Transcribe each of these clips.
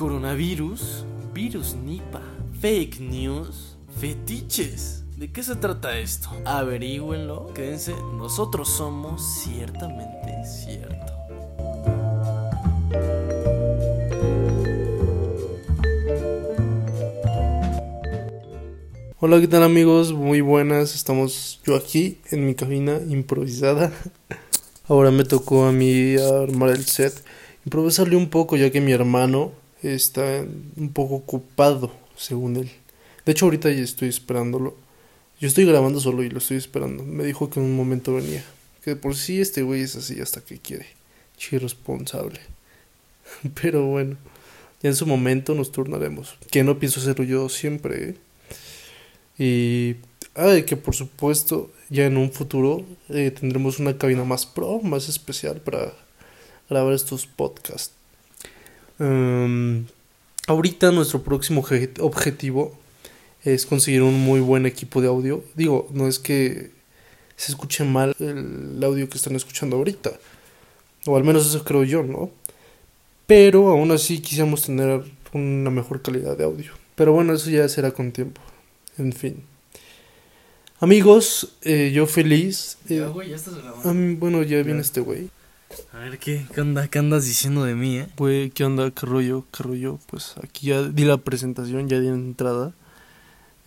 Coronavirus, virus Nipa, fake news, fetiches. ¿De qué se trata esto? Averígüenlo, quédense, nosotros somos ciertamente cierto. Hola, ¿qué tal amigos? Muy buenas, estamos yo aquí en mi cabina improvisada. Ahora me tocó a mí armar el set, improvisarle un poco ya que mi hermano está un poco ocupado, según él. De hecho, ahorita ya estoy esperándolo. Yo estoy grabando solo y lo estoy esperando. Me dijo que en un momento venía. Que por sí este güey es así hasta que quiere. Irresponsable. Pero bueno, ya en su momento nos turnaremos. Que no pienso hacerlo yo siempre, ¿eh? Y ay, que por supuesto ya en un futuro eh, tendremos una cabina más pro, más especial para grabar estos podcasts. Um, ahorita nuestro próximo objetivo es conseguir un muy buen equipo de audio. Digo, no es que se escuche mal el audio que están escuchando ahorita. O al menos eso creo yo, ¿no? Pero aún así quisiéramos tener una mejor calidad de audio. Pero bueno, eso ya será con tiempo. En fin. Amigos, eh, yo feliz. Ya, güey, ya estás bueno, ya viene este güey. A ver, ¿qué, qué, onda, ¿qué andas diciendo de mí, eh? Güey, ¿qué onda? ¿Qué rollo? ¿Qué rollo? Pues aquí ya di la presentación, ya di entrada.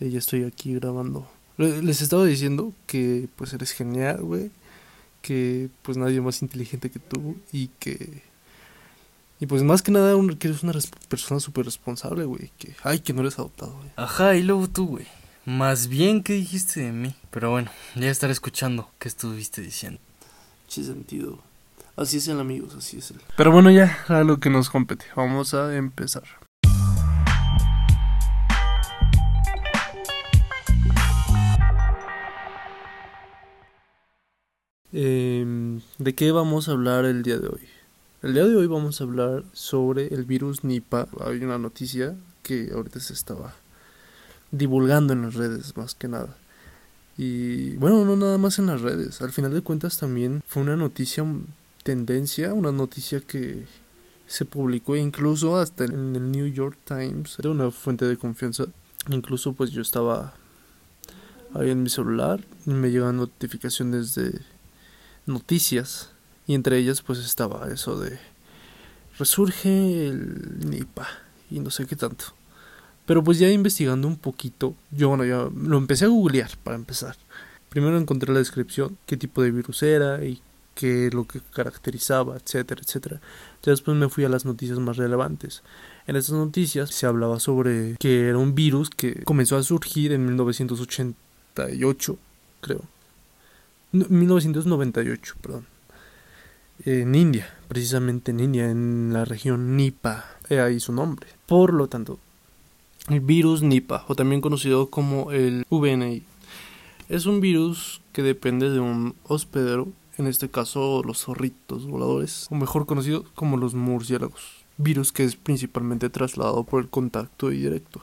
Y ya estoy aquí grabando. Les estaba diciendo que pues eres genial, güey. Que pues nadie más inteligente que tú. Y que... Y pues más que nada que eres una persona súper responsable, güey. Que... Ay, que no eres adoptado, güey. Ajá, y luego tú, güey. Más bien, ¿qué dijiste de mí? Pero bueno, ya estaré escuchando qué estuviste diciendo. Qué sentido. Así es el amigos, así es el. Pero bueno, ya a lo que nos compete. Vamos a empezar. Eh, ¿De qué vamos a hablar el día de hoy? El día de hoy vamos a hablar sobre el virus Nipah. Hay una noticia que ahorita se estaba divulgando en las redes más que nada. Y bueno, no nada más en las redes. Al final de cuentas también fue una noticia tendencia, una noticia que se publicó incluso hasta en el New York Times, era una fuente de confianza. Incluso pues yo estaba ahí en mi celular y me llegan notificaciones de noticias y entre ellas pues estaba eso de resurge el Nipa y no sé qué tanto. Pero pues ya investigando un poquito, yo bueno, ya lo empecé a googlear para empezar. Primero encontré la descripción, qué tipo de virus era y qué lo que caracterizaba, etcétera, etcétera. Ya después me fui a las noticias más relevantes. En estas noticias se hablaba sobre que era un virus que comenzó a surgir en 1988, creo. 1998, perdón. En India, precisamente en India, en la región Nipa, ahí su nombre. Por lo tanto, el virus Nipah, o también conocido como el VNI, es un virus que depende de un hospedero, en este caso los zorritos voladores, o mejor conocido como los murciélagos. Virus que es principalmente trasladado por el contacto directo,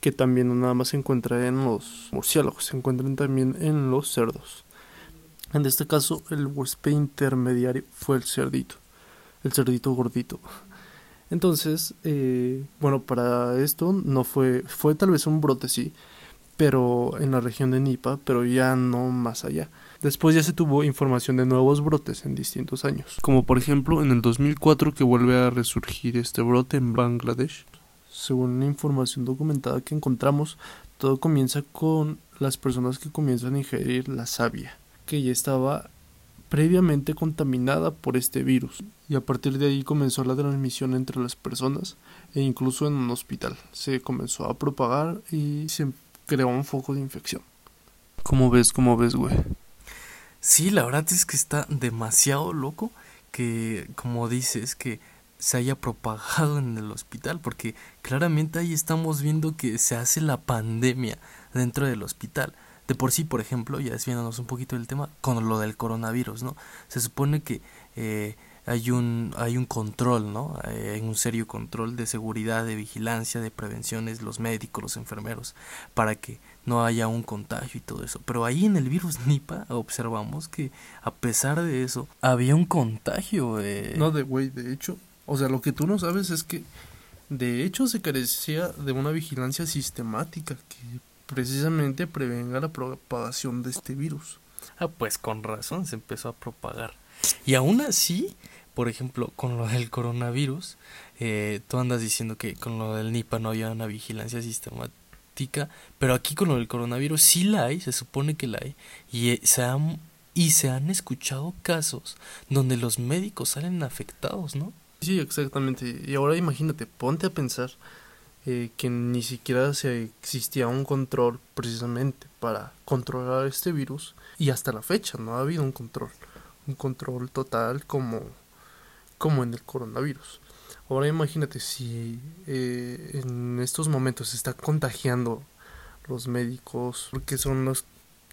que también nada más se encuentra en los murciélagos, se encuentran también en los cerdos. En este caso, el huésped intermediario fue el cerdito, el cerdito gordito. Entonces, eh, bueno, para esto no fue, fue tal vez un brote, sí, pero en la región de Nipa, pero ya no más allá. Después ya se tuvo información de nuevos brotes en distintos años, como por ejemplo en el 2004 que vuelve a resurgir este brote en Bangladesh. Según la información documentada que encontramos, todo comienza con las personas que comienzan a ingerir la savia, que ya estaba previamente contaminada por este virus y a partir de ahí comenzó la transmisión entre las personas e incluso en un hospital se comenzó a propagar y se creó un foco de infección. ¿Cómo ves? ¿Cómo ves, güey? Sí, la verdad es que está demasiado loco que, como dices, que se haya propagado en el hospital, porque claramente ahí estamos viendo que se hace la pandemia dentro del hospital de por sí, por ejemplo, ya desviándonos un poquito del tema, con lo del coronavirus, ¿no? Se supone que eh, hay un hay un control, ¿no? Eh, hay un serio control de seguridad, de vigilancia, de prevenciones, los médicos, los enfermeros, para que no haya un contagio y todo eso. Pero ahí en el virus Nipa observamos que a pesar de eso había un contagio. No, de güey, de hecho, o sea, lo que tú no sabes es que De hecho, se carecía de una vigilancia sistemática que precisamente prevenga la propagación de este virus. Ah, pues con razón se empezó a propagar. Y aún así, por ejemplo, con lo del coronavirus, eh, tú andas diciendo que con lo del Nipa no había una vigilancia sistemática, pero aquí con lo del coronavirus sí la hay, se supone que la hay, y eh, se han, y se han escuchado casos donde los médicos salen afectados, ¿no? Sí, exactamente. Y ahora imagínate, ponte a pensar eh, que ni siquiera se existía un control precisamente para controlar este virus y hasta la fecha no ha habido un control, un control total como, como en el coronavirus. Ahora imagínate si eh, en estos momentos se está contagiando los médicos, porque son los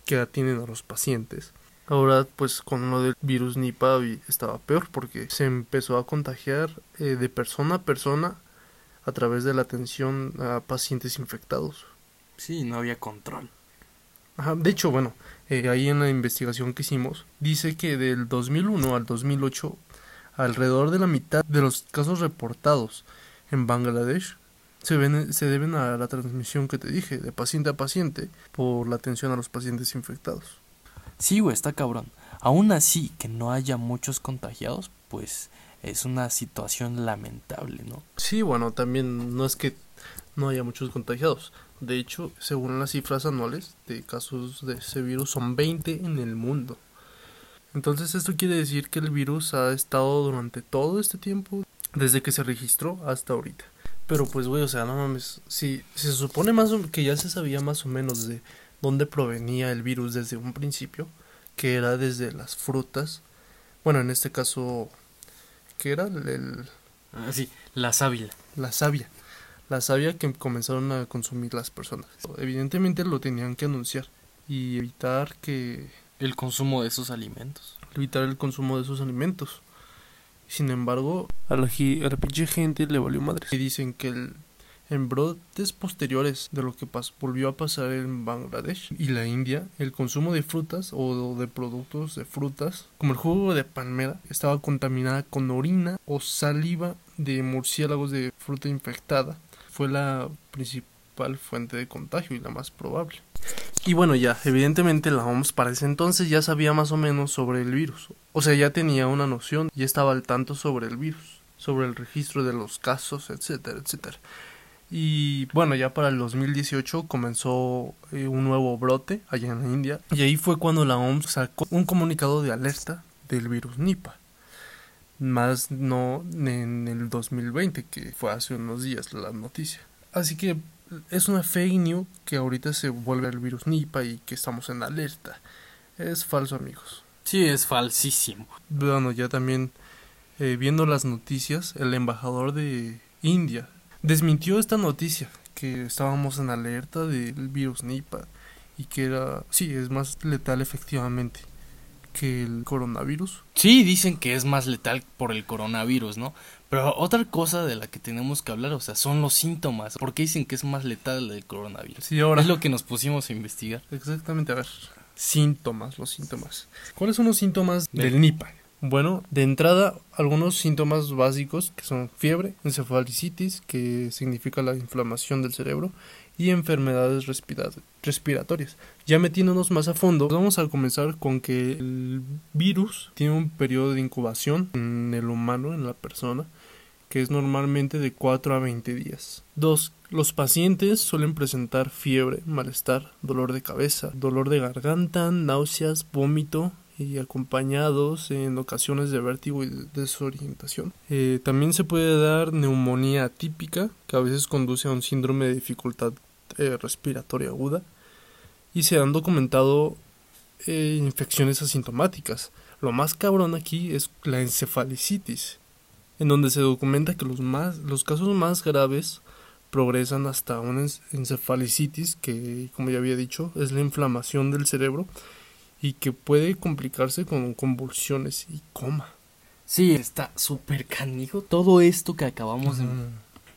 que atienden a los pacientes. Ahora, pues con lo del virus Nipah estaba peor porque se empezó a contagiar eh, de persona a persona a través de la atención a pacientes infectados. Sí, no había control. Ajá, de hecho, bueno, eh, ahí en la investigación que hicimos, dice que del 2001 al 2008 alrededor de la mitad de los casos reportados en Bangladesh se, ven, se deben a la transmisión que te dije, de paciente a paciente, por la atención a los pacientes infectados. Sí, güey, está cabrón. Aún así, que no haya muchos contagiados, pues es una situación lamentable, ¿no? Sí, bueno, también no es que no haya muchos contagiados. De hecho, según las cifras anuales de casos de ese virus, son 20 en el mundo. Entonces esto quiere decir que el virus ha estado durante todo este tiempo, desde que se registró hasta ahorita. Pero pues, güey, o sea, no mames, si, se supone más que ya se sabía más o menos de dónde provenía el virus desde un principio, que era desde las frutas, bueno, en este caso, ¿qué era? El, ah, sí, la savia. La savia. La savia que comenzaron a consumir las personas. Evidentemente lo tenían que anunciar y evitar que el consumo de esos alimentos. Evitar el consumo de esos alimentos. Sin embargo, a la, a gente le valió madre. Y dicen que el, en brotes posteriores de lo que volvió a pasar en Bangladesh y la India, el consumo de frutas o de productos de frutas, como el jugo de palmera, estaba contaminada con orina o saliva de murciélagos de fruta infectada. Fue la principal fuente de contagio y la más probable. Y bueno, ya, evidentemente la OMS para ese entonces ya sabía más o menos sobre el virus. O sea, ya tenía una noción, ya estaba al tanto sobre el virus, sobre el registro de los casos, etcétera, etcétera. Y bueno, ya para el 2018 comenzó eh, un nuevo brote allá en la India. Y ahí fue cuando la OMS sacó un comunicado de alerta del virus Nipah. Más no en el 2020, que fue hace unos días la noticia. Así que es una fake news que ahorita se vuelve el virus Nipah y que estamos en alerta. Es falso, amigos. Sí, es falsísimo. Bueno, ya también eh, viendo las noticias, el embajador de India desmintió esta noticia que estábamos en alerta del virus Nipah y que era, sí, es más letal efectivamente que el coronavirus. Sí, dicen que es más letal por el coronavirus, ¿no? Pero otra cosa de la que tenemos que hablar, o sea, son los síntomas. ¿Por qué dicen que es más letal el coronavirus? Sí, ahora. Es lo que nos pusimos a investigar. Exactamente, a ver. Síntomas, los síntomas. ¿Cuáles son los síntomas del Nipah? Bueno, de entrada, algunos síntomas básicos que son fiebre, encefalicitis, que significa la inflamación del cerebro, y enfermedades respiratorias. Ya metiéndonos más a fondo, vamos a comenzar con que el virus tiene un periodo de incubación en el humano, en la persona, que es normalmente de 4 a 20 días. 2. Los pacientes suelen presentar fiebre, malestar, dolor de cabeza, dolor de garganta, náuseas, vómito y acompañados en ocasiones de vértigo y desorientación. Eh, también se puede dar neumonía atípica, que a veces conduce a un síndrome de dificultad eh, respiratoria aguda, y se han documentado eh, infecciones asintomáticas. Lo más cabrón aquí es la encefalicitis, en donde se documenta que los, más, los casos más graves progresan hasta una encefalicitis que, como ya había dicho, es la inflamación del cerebro y que puede complicarse con convulsiones y coma. Sí, está súper canijo todo esto que acabamos de...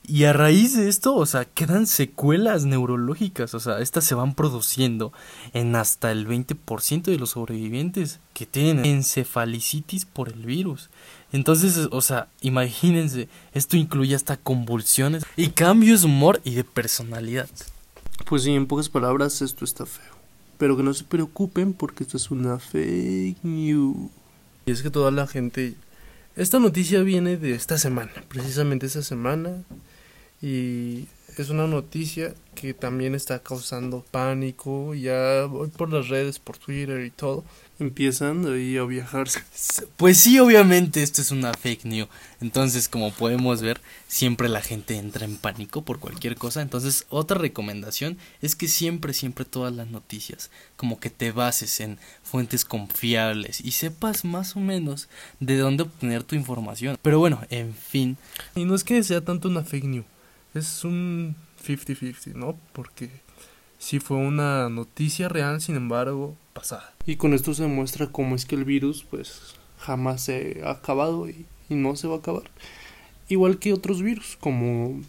Y a raíz de esto, o sea, quedan secuelas neurológicas, o sea, estas se van produciendo en hasta el 20% de los sobrevivientes que tienen encefalicitis por el virus. Entonces, o sea, imagínense, esto incluye hasta convulsiones y cambios de humor y de personalidad. Pues sí, en pocas palabras, esto está feo. Pero que no se preocupen porque esto es una fake news. Y es que toda la gente... Esta noticia viene de esta semana, precisamente esta semana. Y es una noticia que también está causando pánico. Ya voy por las redes, por Twitter y todo. Empiezan ahí a viajar. Pues sí, obviamente esto es una fake news. Entonces, como podemos ver, siempre la gente entra en pánico por cualquier cosa. Entonces, otra recomendación es que siempre, siempre todas las noticias, como que te bases en fuentes confiables y sepas más o menos de dónde obtener tu información. Pero bueno, en fin. Y no es que sea tanto una fake news, es un 50-50, ¿no? Porque sí fue una noticia real, sin embargo, pasada. Y con esto se muestra cómo es que el virus, pues, jamás se ha acabado y, y no se va a acabar. Igual que otros virus, como,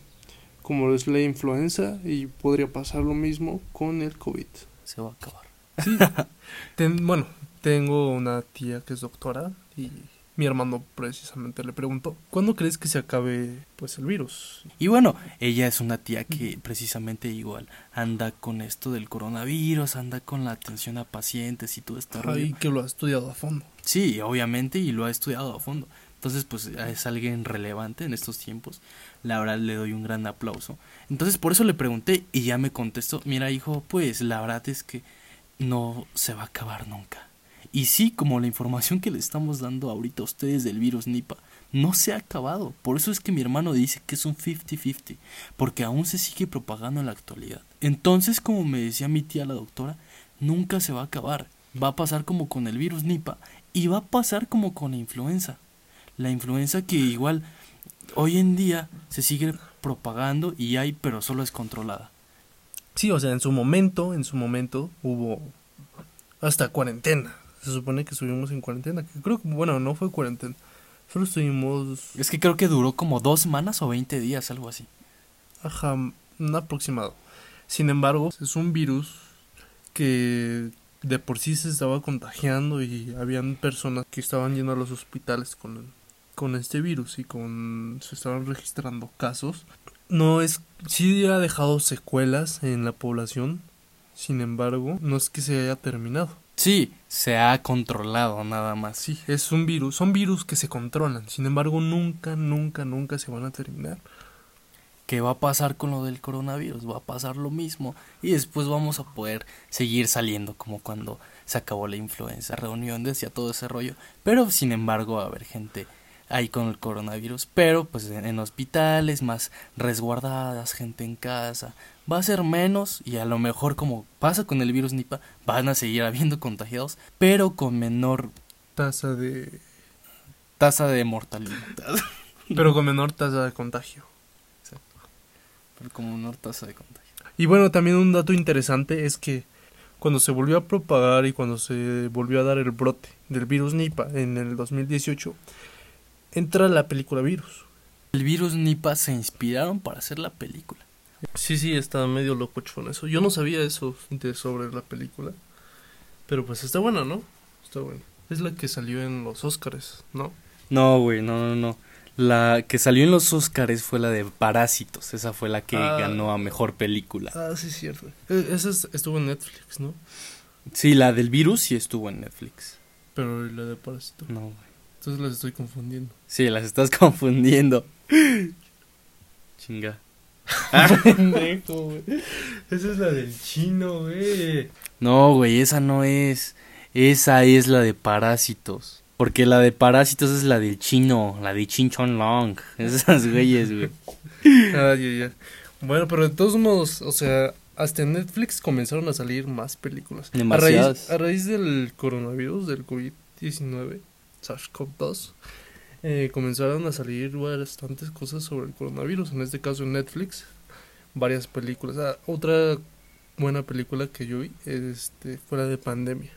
como es la influenza, y podría pasar lo mismo con el COVID. Se va a acabar. Sí. Ten- bueno, tengo una tía que es doctora y mi hermano precisamente le preguntó, ¿cuándo crees que se acabe pues el virus? Y bueno, ella es una tía que precisamente igual anda con esto del coronavirus, anda con la atención a pacientes y todo rollo. Ay, que lo ha estudiado a fondo. Sí, obviamente, y lo ha estudiado a fondo. Entonces, pues es alguien relevante en estos tiempos. La verdad le doy un gran aplauso. Entonces, por eso le pregunté y ya me contestó, mira hijo, pues la verdad es que no se va a acabar nunca. Y sí, como la información que le estamos dando ahorita a ustedes del virus Nipa, no se ha acabado. Por eso es que mi hermano dice que es un 50-50, porque aún se sigue propagando en la actualidad. Entonces, como me decía mi tía la doctora, nunca se va a acabar. Va a pasar como con el virus Nipa y va a pasar como con la influenza. La influenza que igual hoy en día se sigue propagando y hay, pero solo es controlada. Sí, o sea, en su momento, en su momento hubo hasta cuarentena. Se supone que estuvimos en cuarentena, que creo que, bueno, no fue cuarentena. Solo estuvimos, Es que creo que duró como dos semanas o 20 días, algo así. ajá, un aproximado. Sin embargo, es un virus que de por sí se estaba contagiando y habían personas que estaban yendo a los hospitales con, con este virus y con se estaban registrando casos. No es, sí ha dejado secuelas en la población, sin embargo, no es que se haya terminado. Sí, se ha controlado nada más. Sí, es un virus, son virus que se controlan, sin embargo, nunca, nunca, nunca se van a terminar. ¿Qué va a pasar con lo del coronavirus? Va a pasar lo mismo y después vamos a poder seguir saliendo como cuando se acabó la influenza, reuniones y a todo ese rollo. Pero sin embargo va a haber gente ahí con el coronavirus, pero pues en, en hospitales más resguardadas, gente en casa. Va a ser menos y a lo mejor como pasa con el virus Nipa, van a seguir habiendo contagiados, pero con menor Tasa de... tasa de mortalidad. pero con menor tasa de contagio. pero con menor tasa de contagio. Y bueno, también un dato interesante es que cuando se volvió a propagar y cuando se volvió a dar el brote del virus Nipah en el 2018, entra la película Virus. El virus Nipa se inspiraron para hacer la película. Sí, sí, está medio locochón eso. Yo no sabía eso de- sobre la película. Pero pues está buena, ¿no? Está buena. Es la que salió en los Oscars, ¿no? No, güey, no, no, no. La que salió en los Oscars fue la de Parásitos. Esa fue la que Ah. ganó a mejor película. Ah, sí, es cierto. Eh, Esa es- estuvo en Netflix, ¿no? Sí, la del virus sí estuvo en Netflix. Pero la de Parásito. No, güey. Entonces las estoy confundiendo. Sí, las estás confundiendo. Chinga. Pendejo, güey. Esa es la del chino, güey. No, güey, esa no es. Esa es la de Parásitos. Porque la de Parásitos es la del chino, la de Chin Chon Long. Esas güeyes, güey. Ah, ya, ya. Bueno, pero de todos modos, o sea, hasta en Netflix comenzaron a salir más películas. A Demasiadas. raíz, a raíz del coronavirus, del COVID-19, SARS-CoV-2, eh, comenzaron a salir bastantes cosas sobre el coronavirus. En este caso en Netflix, varias películas. Ah, otra buena película que yo vi este, fue la de Pandemia.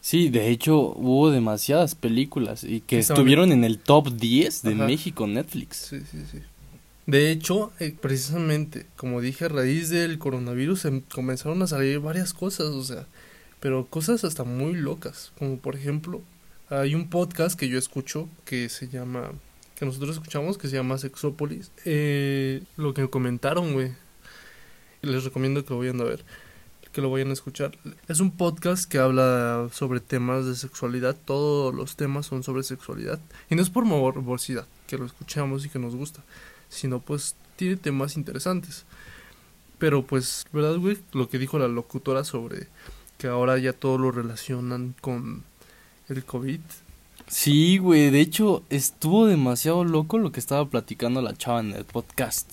Sí, de hecho hubo demasiadas películas y que estuvieron en el top 10 de Ajá. México Netflix. Sí, sí, sí. De hecho, eh, precisamente, como dije, a raíz del coronavirus em, comenzaron a salir varias cosas, o sea, pero cosas hasta muy locas, como por ejemplo, hay un podcast que yo escucho que se llama, que nosotros escuchamos, que se llama Sexópolis. Eh, lo que me comentaron, güey, les recomiendo que lo vayan a ver, que lo vayan a escuchar. Es un podcast que habla sobre temas de sexualidad, todos los temas son sobre sexualidad, y no es por morbosidad, que lo escuchamos y que nos gusta sino pues tiene temas interesantes. Pero pues, ¿verdad, güey? Lo que dijo la locutora sobre que ahora ya todo lo relacionan con el COVID. Sí, güey, de hecho estuvo demasiado loco lo que estaba platicando la chava en el podcast.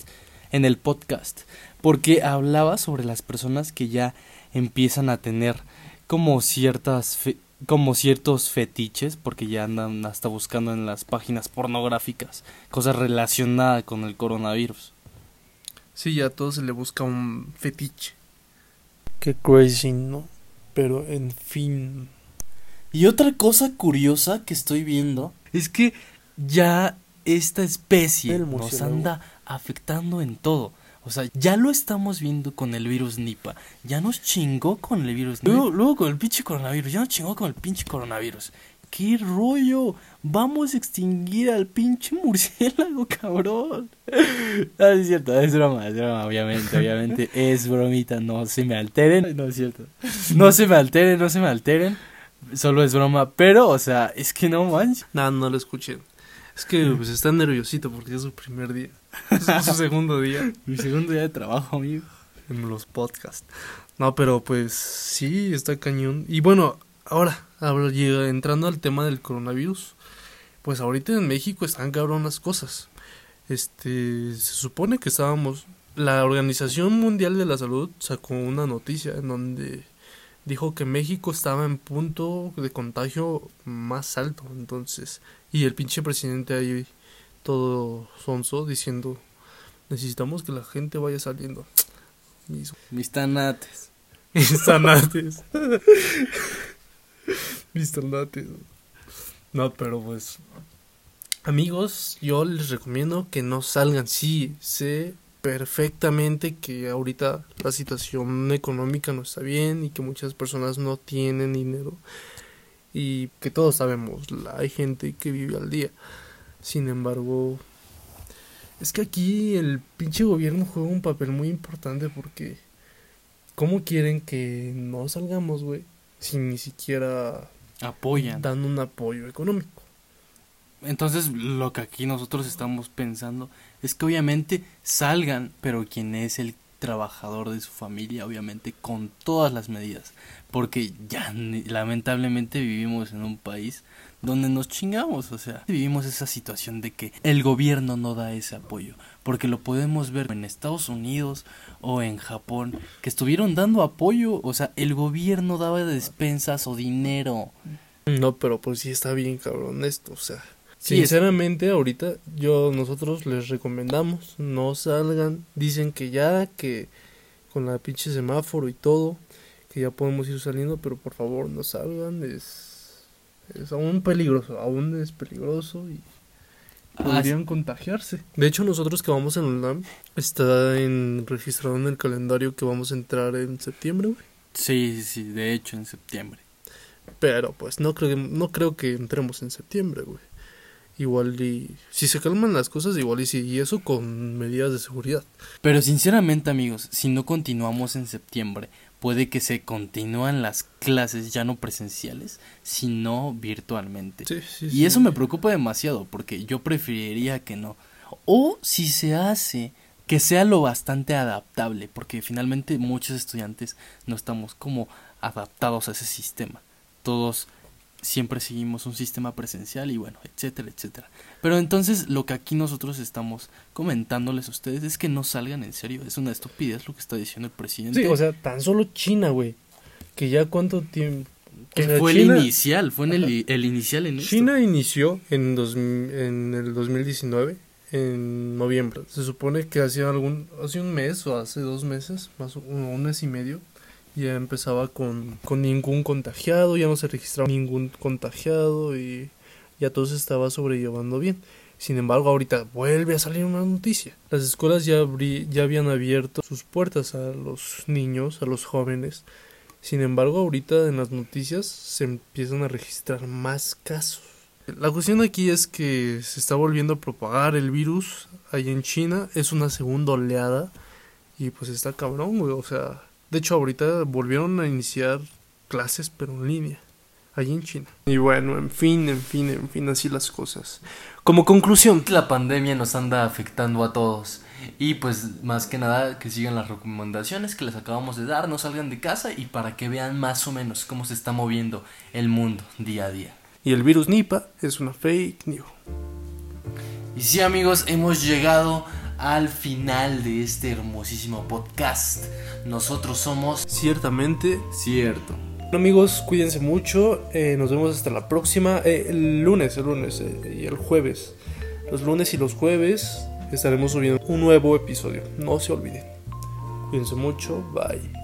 En el podcast. Porque hablaba sobre las personas que ya empiezan a tener como ciertas como ciertos fetiches, porque ya andan hasta buscando en las páginas pornográficas cosas relacionadas con el coronavirus. Sí, ya a todos se le busca un fetiche. Qué crazy, ¿no? Pero en fin. Y otra cosa curiosa que estoy viendo es que ya esta especie nos anda afectando en todo. O sea, ya lo estamos viendo con el virus Nipa. Ya nos chingó con el virus Nipa. Luego, con el pinche coronavirus. Ya nos chingó con el pinche coronavirus. ¿Qué rollo? Vamos a extinguir al pinche murciélago, cabrón. No, es cierto, es broma, es broma, obviamente, obviamente. Es bromita, no se me alteren. No es cierto. No se me alteren, no se me alteren. Solo es broma, pero, o sea, es que no manches. No, no lo escuchen. Es que pues está nerviosito porque es su primer día. Es su segundo día. Mi segundo día de trabajo, amigo. En los podcasts. No, pero pues sí, está cañón. Y bueno, ahora, entrando al tema del coronavirus, pues ahorita en México están cabronas cosas. Este, se supone que estábamos, la Organización Mundial de la Salud sacó una noticia en donde dijo que México estaba en punto de contagio más alto, entonces, y el pinche presidente ahí todo sonso diciendo, necesitamos que la gente vaya saliendo. Mis, Mis tanates. Mis tanates. Mis tanates. No, pero pues, amigos, yo les recomiendo que no salgan. Sí, sé perfectamente que ahorita la situación económica no está bien y que muchas personas no tienen dinero y que todos sabemos, hay gente que vive al día. Sin embargo, es que aquí el pinche gobierno juega un papel muy importante porque ¿cómo quieren que no salgamos, güey? Si ni siquiera apoyan. Dan un apoyo económico. Entonces, lo que aquí nosotros estamos pensando es que obviamente salgan, pero quien es el trabajador de su familia, obviamente con todas las medidas, porque ya lamentablemente vivimos en un país donde nos chingamos, o sea, vivimos esa situación de que el gobierno no da ese apoyo, porque lo podemos ver en Estados Unidos o en Japón, que estuvieron dando apoyo, o sea, el gobierno daba despensas o dinero. No, pero pues sí está bien cabrón esto, o sea, Sinceramente, ahorita yo nosotros les recomendamos no salgan. Dicen que ya que con la pinche semáforo y todo que ya podemos ir saliendo, pero por favor no salgan, es es aún peligroso, aún es peligroso y ah, podrían contagiarse. De hecho, nosotros que vamos en UNAM está en registrado en el calendario que vamos a entrar en septiembre, güey. Sí, sí, de hecho en septiembre. Pero pues no creo no creo que entremos en septiembre, güey igual y si se calman las cosas igual y sí y eso con medidas de seguridad. Pero sinceramente amigos si no continuamos en septiembre puede que se continúen las clases ya no presenciales sino virtualmente. Sí, sí, y eso me preocupa demasiado porque yo preferiría que no. O si se hace que sea lo bastante adaptable porque finalmente muchos estudiantes no estamos como adaptados a ese sistema. Todos siempre seguimos un sistema presencial y bueno, etcétera, etcétera. Pero entonces lo que aquí nosotros estamos comentándoles a ustedes es que no salgan en serio, es una estupidez lo que está diciendo el presidente. Sí, o sea, tan solo China, güey, que ya cuánto tiempo... Que fue el inicial, fue en el, el, inicial en China inició en, dos, en el 2019, en noviembre. Se supone que hace algún, hace un mes o hace dos meses, más o un mes y medio, ya empezaba con, con ningún contagiado, ya no se registraba ningún contagiado y ya todo se estaba sobrellevando bien. Sin embargo, ahorita vuelve a salir una noticia. Las escuelas ya, ya habían abierto sus puertas a los niños, a los jóvenes. Sin embargo, ahorita en las noticias se empiezan a registrar más casos. La cuestión aquí es que se está volviendo a propagar el virus ahí en China. Es una segunda oleada. Y pues está cabrón, güey. O sea, de hecho ahorita volvieron a iniciar clases pero en línea. Allí en China. Y bueno, en fin, en fin, en fin, así las cosas. Como conclusión. La pandemia nos anda afectando a todos. Y pues más que nada que sigan las recomendaciones que les acabamos de dar, no salgan de casa y para que vean más o menos cómo se está moviendo el mundo día a día. Y el virus Nipa es una fake news. Y sí amigos, hemos llegado al final de este hermosísimo podcast. Nosotros somos ciertamente cierto. Bueno, amigos, cuídense mucho. Eh, nos vemos hasta la próxima. Eh, el lunes, el lunes eh, y el jueves. Los lunes y los jueves estaremos subiendo un nuevo episodio. No se olviden. Cuídense mucho. Bye.